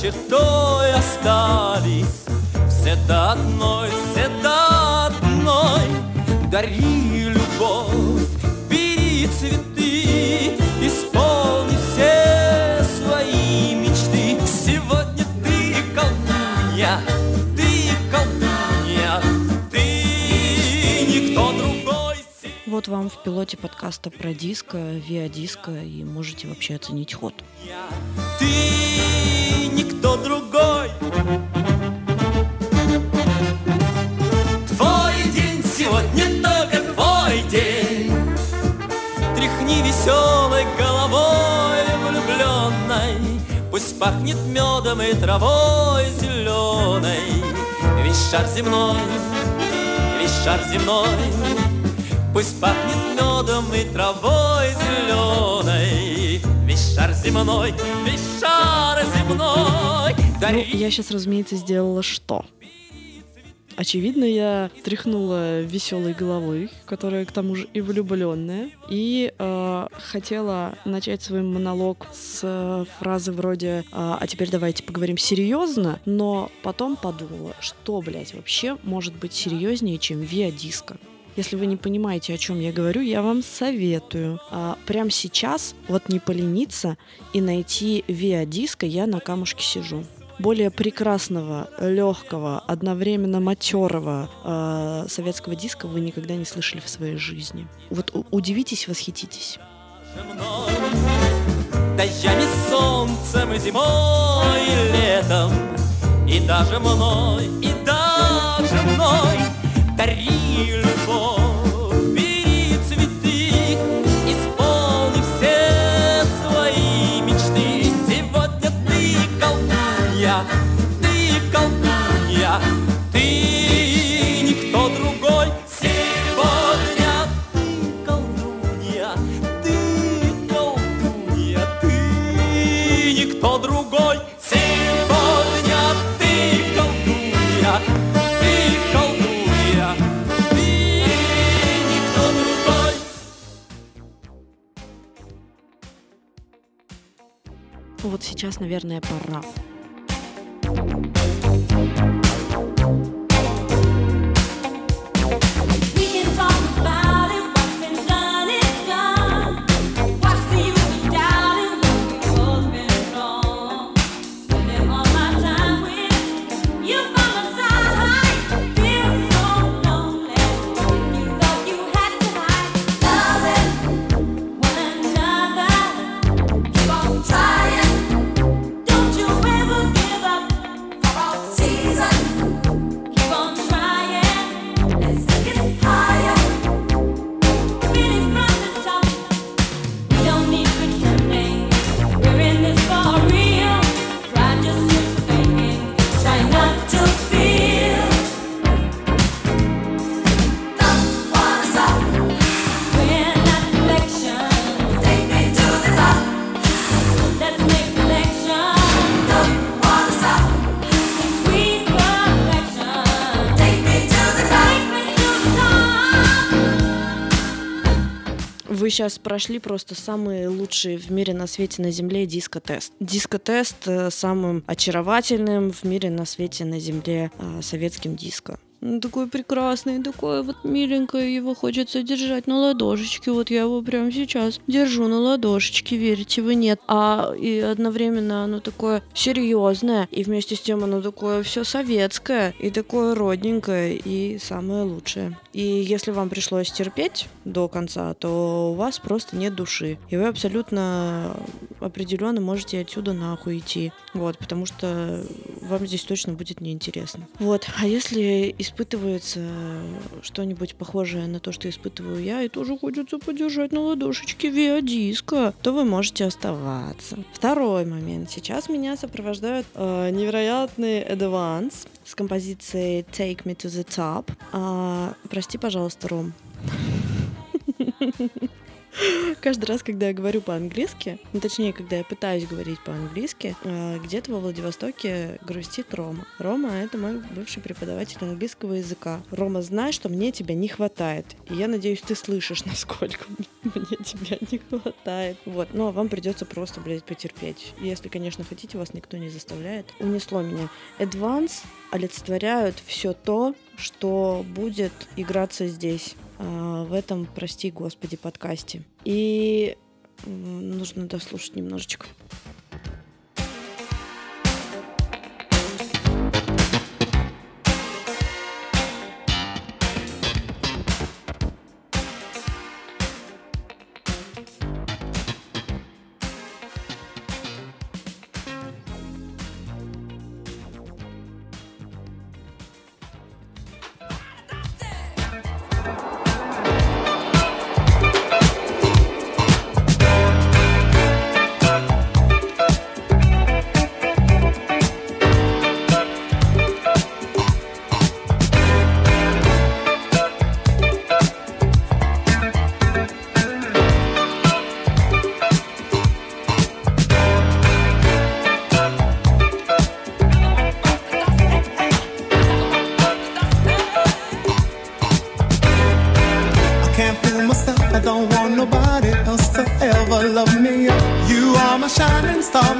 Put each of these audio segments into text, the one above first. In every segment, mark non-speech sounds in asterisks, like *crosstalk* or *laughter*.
чертой остались. Все до одной, все до одной. Дари любовь, бери цветы Исполни все свои мечты. Сегодня ты колдунья, ты колдунья Ты никто другой. Вот вам в пилоте подкаста про диско, Виа Диско, и можете вообще оценить ход. Ты другой. Твой день сегодня только твой день. Тряхни веселой головой влюбленной. Пусть пахнет медом и травой зеленой. Весь шар земной, весь шар земной. Пусть пахнет медом и травой зеленой шар земной, весь шар земной Ну, я сейчас, разумеется, сделала что? Очевидно, я тряхнула веселой головой, которая к тому же и влюбленная, и э, хотела начать свой монолог с э, фразы вроде «А а теперь давайте поговорим серьезно», но потом подумала, что, блядь, вообще может быть серьезнее, чем Виа Диско. Если вы не понимаете, о чем я говорю, я вам советую а, прямо сейчас вот не полениться и найти Виа Диско «Я на камушке сижу». Более прекрасного, легкого, одновременно матерого э, советского диска вы никогда не слышали в своей жизни. Вот удивитесь, восхититесь. Дождями, солнцем зимой летом И даже мной, и даже мной Вот сейчас, наверное, пора. Вы сейчас прошли просто самый лучший в мире на свете на Земле диско-тест. Диско-тест э, самым очаровательным в мире на свете на Земле э, советским диско. Ну, такой прекрасный, такой вот миленькое, его хочется держать на ладошечке. Вот я его прямо сейчас держу на ладошечке, верите вы, нет. А и одновременно оно такое серьезное, и вместе с тем оно такое все советское, и такое родненькое, и самое лучшее. И если вам пришлось терпеть до конца, то у вас просто нет души. И вы абсолютно определенно можете отсюда нахуй идти. Вот, потому что вам здесь точно будет неинтересно. Вот, а если испытывается что-нибудь похожее на то, что испытываю я, и тоже хочется подержать на ладошечке виадиска, то вы можете оставаться. Второй момент. Сейчас меня сопровождают э, невероятный Advance с композицией Take Me to the Top. А, прости, пожалуйста, Ром. *laughs* Каждый раз, когда я говорю по-английски, ну, точнее, когда я пытаюсь говорить по-английски, э, где-то во Владивостоке грустит Рома. Рома — это мой бывший преподаватель английского языка. Рома, знай, что мне тебя не хватает. И я надеюсь, ты слышишь, *laughs* насколько мне тебя не хватает. Вот. Но вам придется просто, блядь, потерпеть. Если, конечно, хотите, вас никто не заставляет. Унесло меня. Advance олицетворяют все то, что будет играться здесь в этом, прости господи, подкасте. И нужно дослушать немножечко.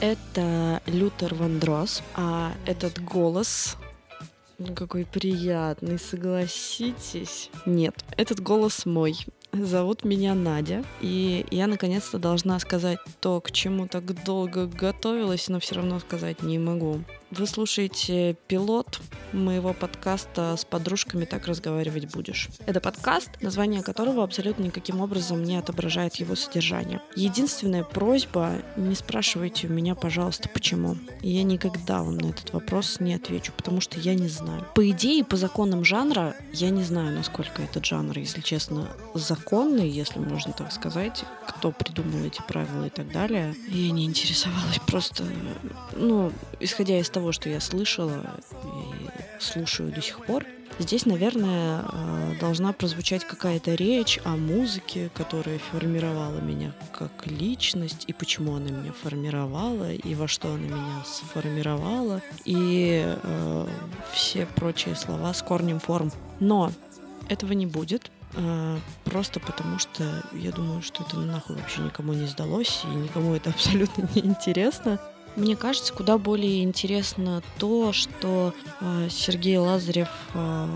Это Лютер Вандрос, а этот голос ну, какой приятный, согласитесь? Нет, этот голос мой. Зовут меня Надя, и я наконец-то должна сказать то, к чему так долго готовилась, но все равно сказать не могу. Вы слушаете пилот моего подкаста «С подружками так разговаривать будешь». Это подкаст, название которого абсолютно никаким образом не отображает его содержание. Единственная просьба — не спрашивайте у меня, пожалуйста, почему. Я никогда вам на этот вопрос не отвечу, потому что я не знаю. По идее, по законам жанра, я не знаю, насколько этот жанр, если честно, законный, если можно так сказать, кто придумал эти правила и так далее. Я не интересовалась просто, ну, исходя из того, что я слышала и слушаю до сих пор, Здесь, наверное, э, должна прозвучать какая-то речь о музыке, которая формировала меня как личность, и почему она меня формировала, и во что она меня сформировала, и э, все прочие слова с корнем форм. Но этого не будет, э, просто потому что я думаю, что это нахуй вообще никому не сдалось, и никому это *laughs* абсолютно не интересно. Мне кажется, куда более интересно то, что э, Сергей Лазарев э,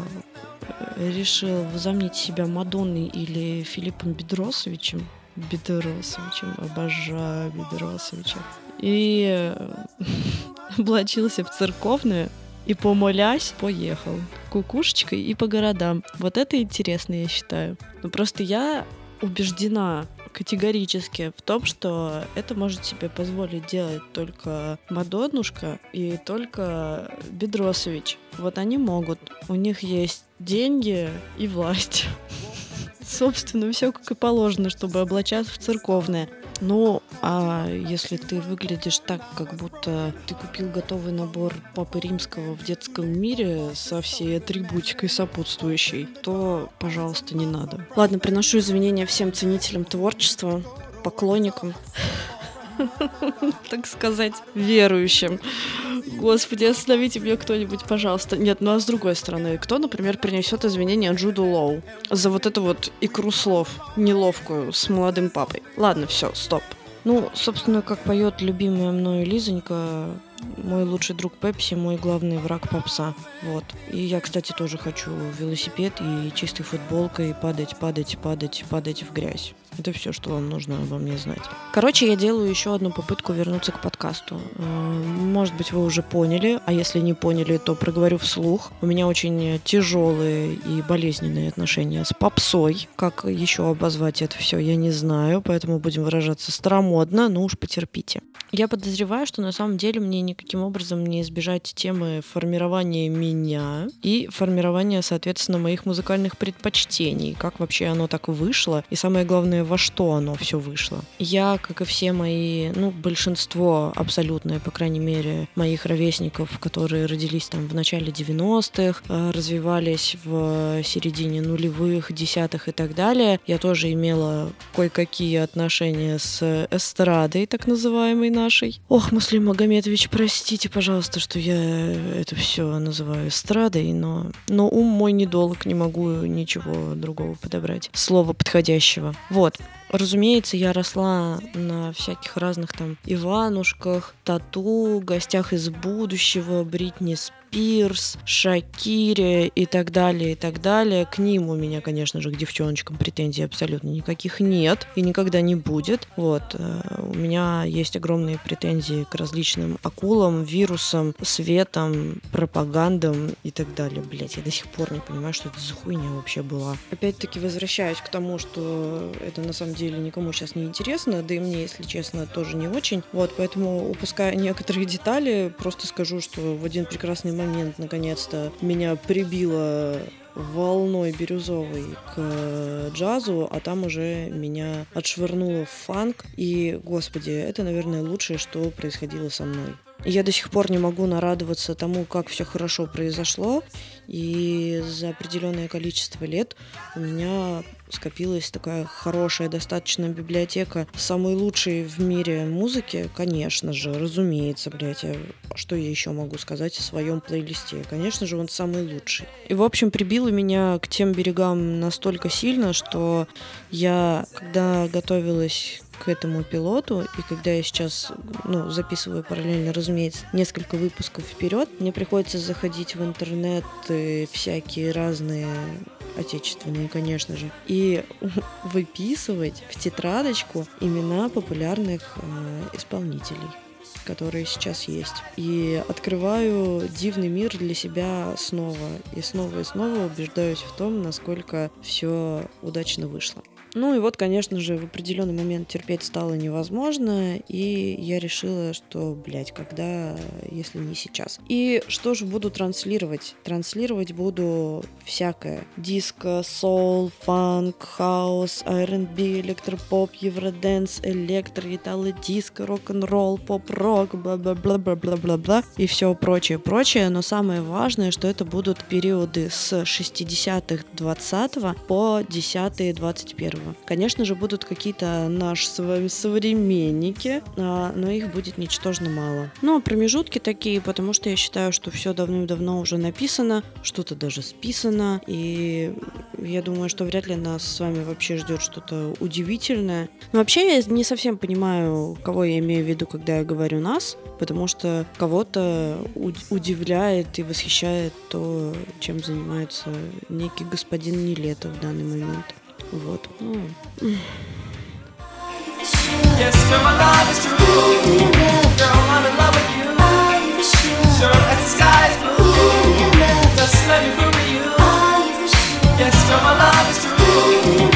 решил возомнить себя Мадонной или Филиппом Бедросовичем. Бедросовичем, обожаю Бедросовича. И э, *laughs* облачился в церковную и, помолясь, поехал кукушечкой и по городам. Вот это интересно, я считаю. Но просто я убеждена категорически в том, что это может себе позволить делать только Мадоннушка и только Бедросович. Вот они могут. У них есть деньги и власть. *laughs* Собственно, все как и положено, чтобы облачаться в церковное. Ну, а если ты выглядишь так, как будто ты купил готовый набор Папы Римского в детском мире со всей атрибутикой сопутствующей, то, пожалуйста, не надо. Ладно, приношу извинения всем ценителям творчества, поклонникам, *laughs* так сказать, верующим. Господи, остановите меня кто-нибудь, пожалуйста. Нет, ну а с другой стороны, кто, например, принесет извинения Джуду Лоу за вот эту вот икру слов неловкую с молодым папой? Ладно, все, стоп. Ну, собственно, как поет любимая мною Лизонька, мой лучший друг Пепси, мой главный враг попса. Вот. И я, кстати, тоже хочу велосипед и чистой футболкой падать, падать, падать, падать в грязь. Это все, что вам нужно обо мне знать. Короче, я делаю еще одну попытку вернуться к подкасту. Э, Может быть, вы уже поняли, а если не поняли, то проговорю вслух. У меня очень тяжелые и болезненные отношения с попсой. Как еще обозвать это все, я не знаю, поэтому будем выражаться старомодно, но уж потерпите. Я подозреваю, что на самом деле мне никаким образом не избежать темы формирования меня и формирования, соответственно, моих музыкальных предпочтений. Как вообще оно так вышло, и самое главное, во что оно все вышло. Я, как и все мои, ну, большинство абсолютное, по крайней мере, моих ровесников, которые родились там в начале 90-х, э, развивались в середине нулевых, десятых и так далее, я тоже имела кое-какие отношения с эстрадой, так называемой нашей. Ох, Муслим Магомедович, простите, пожалуйста, что я это все называю эстрадой, но, но ум мой недолг, не могу ничего другого подобрать. Слова подходящего. Вот. Разумеется, я росла на всяких разных там Иванушках, Тату, Гостях из будущего, Бритни Спирс, Шакире и так далее, и так далее. К ним у меня, конечно же, к девчоночкам претензий абсолютно никаких нет и никогда не будет. Вот. э, У меня есть огромные претензии к различным акулам, вирусам, светам, пропагандам и так далее. Блять, я до сих пор не понимаю, что это за хуйня вообще была. Опять-таки возвращаюсь к тому, что это на самом деле никому сейчас не интересно, да и мне, если честно, тоже не очень. Вот, поэтому, упуская некоторые детали, просто скажу, что в один прекрасный момент, наконец-то, меня прибило волной бирюзовой к джазу, а там уже меня отшвырнуло в фанк. И, господи, это, наверное, лучшее, что происходило со мной. Я до сих пор не могу нарадоваться тому, как все хорошо произошло, и за определенное количество лет у меня скопилась такая хорошая достаточно библиотека самой лучшей в мире музыки, конечно же, разумеется, блядь, я- что я еще могу сказать о своем плейлисте? Конечно же, он самый лучший. И, в общем, прибило меня к тем берегам настолько сильно, что я, когда готовилась к этому пилоту, и когда я сейчас ну, записываю параллельно, разумеется, несколько выпусков вперед, мне приходится заходить в интернет и всякие разные отечественные, конечно же, и *laughs* выписывать в тетрадочку имена популярных э, исполнителей которые сейчас есть. И открываю дивный мир для себя снова. И снова и снова убеждаюсь в том, насколько все удачно вышло. Ну и вот, конечно же, в определенный момент терпеть стало невозможно, и я решила, что, блядь, когда, если не сейчас. И что же буду транслировать? Транслировать буду всякое. Диско, соул, фанк, хаус, R&B, электропоп, евроденс, электро, итало-диско, рок-н-ролл, поп-рок, бла-бла-бла-бла-бла-бла-бла и все прочее-прочее. Но самое важное, что это будут периоды с 60-х 20 по 10-е 21 Конечно же, будут какие-то наши современники, а, но их будет ничтожно мало. Ну, а промежутки такие, потому что я считаю, что все давным-давно уже написано, что-то даже списано, и я думаю, что вряд ли нас с вами вообще ждет что-то удивительное. Но вообще я не совсем понимаю, кого я имею в виду, когда я говорю нас, потому что кого-то уд- удивляет и восхищает то, чем занимается некий господин Нелето в данный момент. Вот. Ну, Yes, sir, my love is true. Girl, I'm in love with you. Sure as the sky is blue. Just let me prove to you. Yes, sir, my love is true.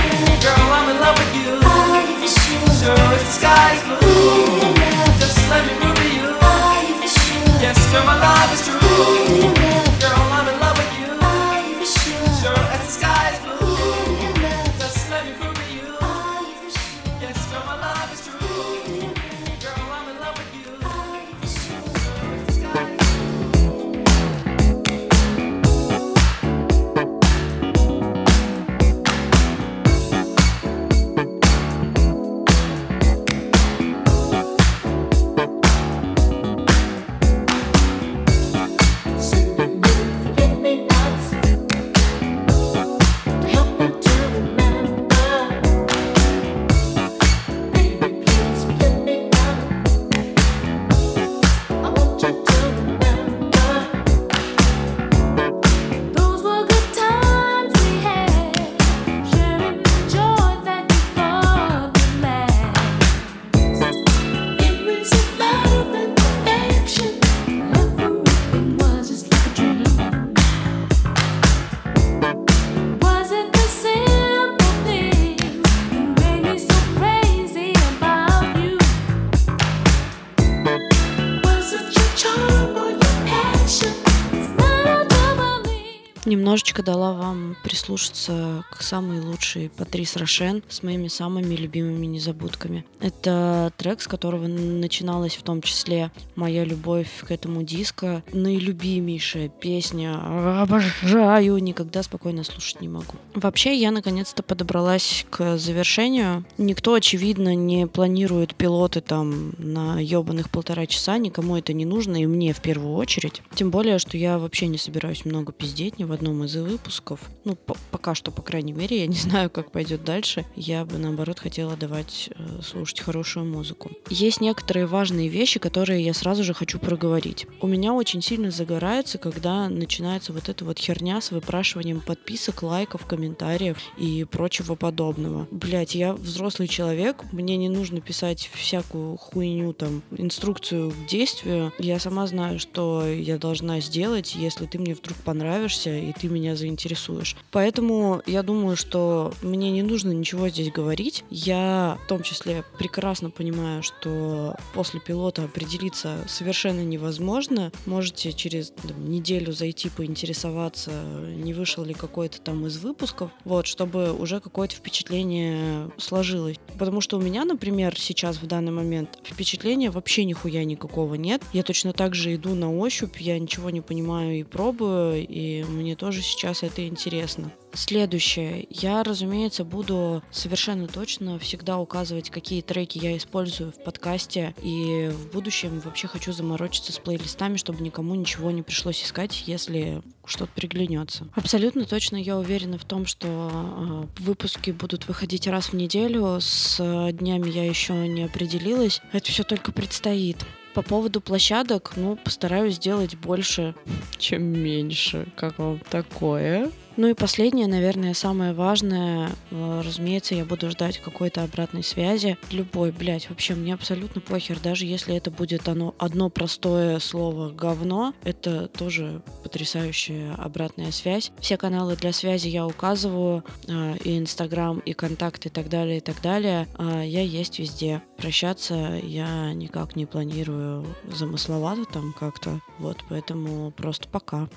Немножечко дала вам прислушаться к самой лучшей Патрис Рошен с моими самыми любимыми незабудками. Это трек, с которого начиналась в том числе моя любовь к этому диско. Наилюбимейшая песня. Обожаю. Никогда спокойно слушать не могу. Вообще, я наконец-то подобралась к завершению. Никто, очевидно, не планирует пилоты там на ебаных полтора часа. Никому это не нужно, и мне в первую очередь. Тем более, что я вообще не собираюсь много пиздеть ни в одном из выпусков. Ну, по- пока что, по крайней мере, я не *laughs* знаю, как пойдет дальше. Я бы, наоборот, хотела давать э, слушать хорошую музыку. Есть некоторые важные вещи, которые я сразу же хочу проговорить. У меня очень сильно загорается, когда начинается вот эта вот херня с выпрашиванием подписок, лайков, комментариев и прочего подобного. Блять, я взрослый человек, мне не нужно писать всякую хуйню, там, инструкцию к действию. Я сама знаю, что я должна сделать, если ты мне вдруг понравишься и ты меня заинтересуешь. Поэтому я думаю, что мне не нужно ничего здесь говорить. Я в том числе прекрасно понимаю, что после пилота определиться совершенно невозможно. Можете через там, неделю зайти поинтересоваться, не вышел ли какой-то там из выпусков, вот, чтобы уже какое-то впечатление сложилось. Потому что у меня, например, сейчас в данный момент впечатления вообще нихуя никакого нет. Я точно так же иду на ощупь, я ничего не понимаю и пробую, и мне тоже сейчас это интересно. Следующее. Я, разумеется, буду совершенно точно всегда указывать, какие треки я использую в подкасте. И в будущем вообще хочу заморочиться с плейлистами, чтобы никому ничего не пришлось искать, если что-то приглянется. Абсолютно точно я уверена в том, что э, выпуски будут выходить раз в неделю. С э, днями я еще не определилась. Это все только предстоит. По поводу площадок, ну, постараюсь сделать больше, чем меньше. Как вам такое? Ну и последнее, наверное, самое важное, э, разумеется, я буду ждать какой-то обратной связи. Любой, блядь, вообще мне абсолютно похер, даже если это будет оно одно простое слово говно, это тоже потрясающая обратная связь. Все каналы для связи я указываю, э, и Инстаграм, и Контакт, и так далее, и так далее. А Я есть везде. Прощаться я никак не планирую замысловато там как-то, вот, поэтому просто пока.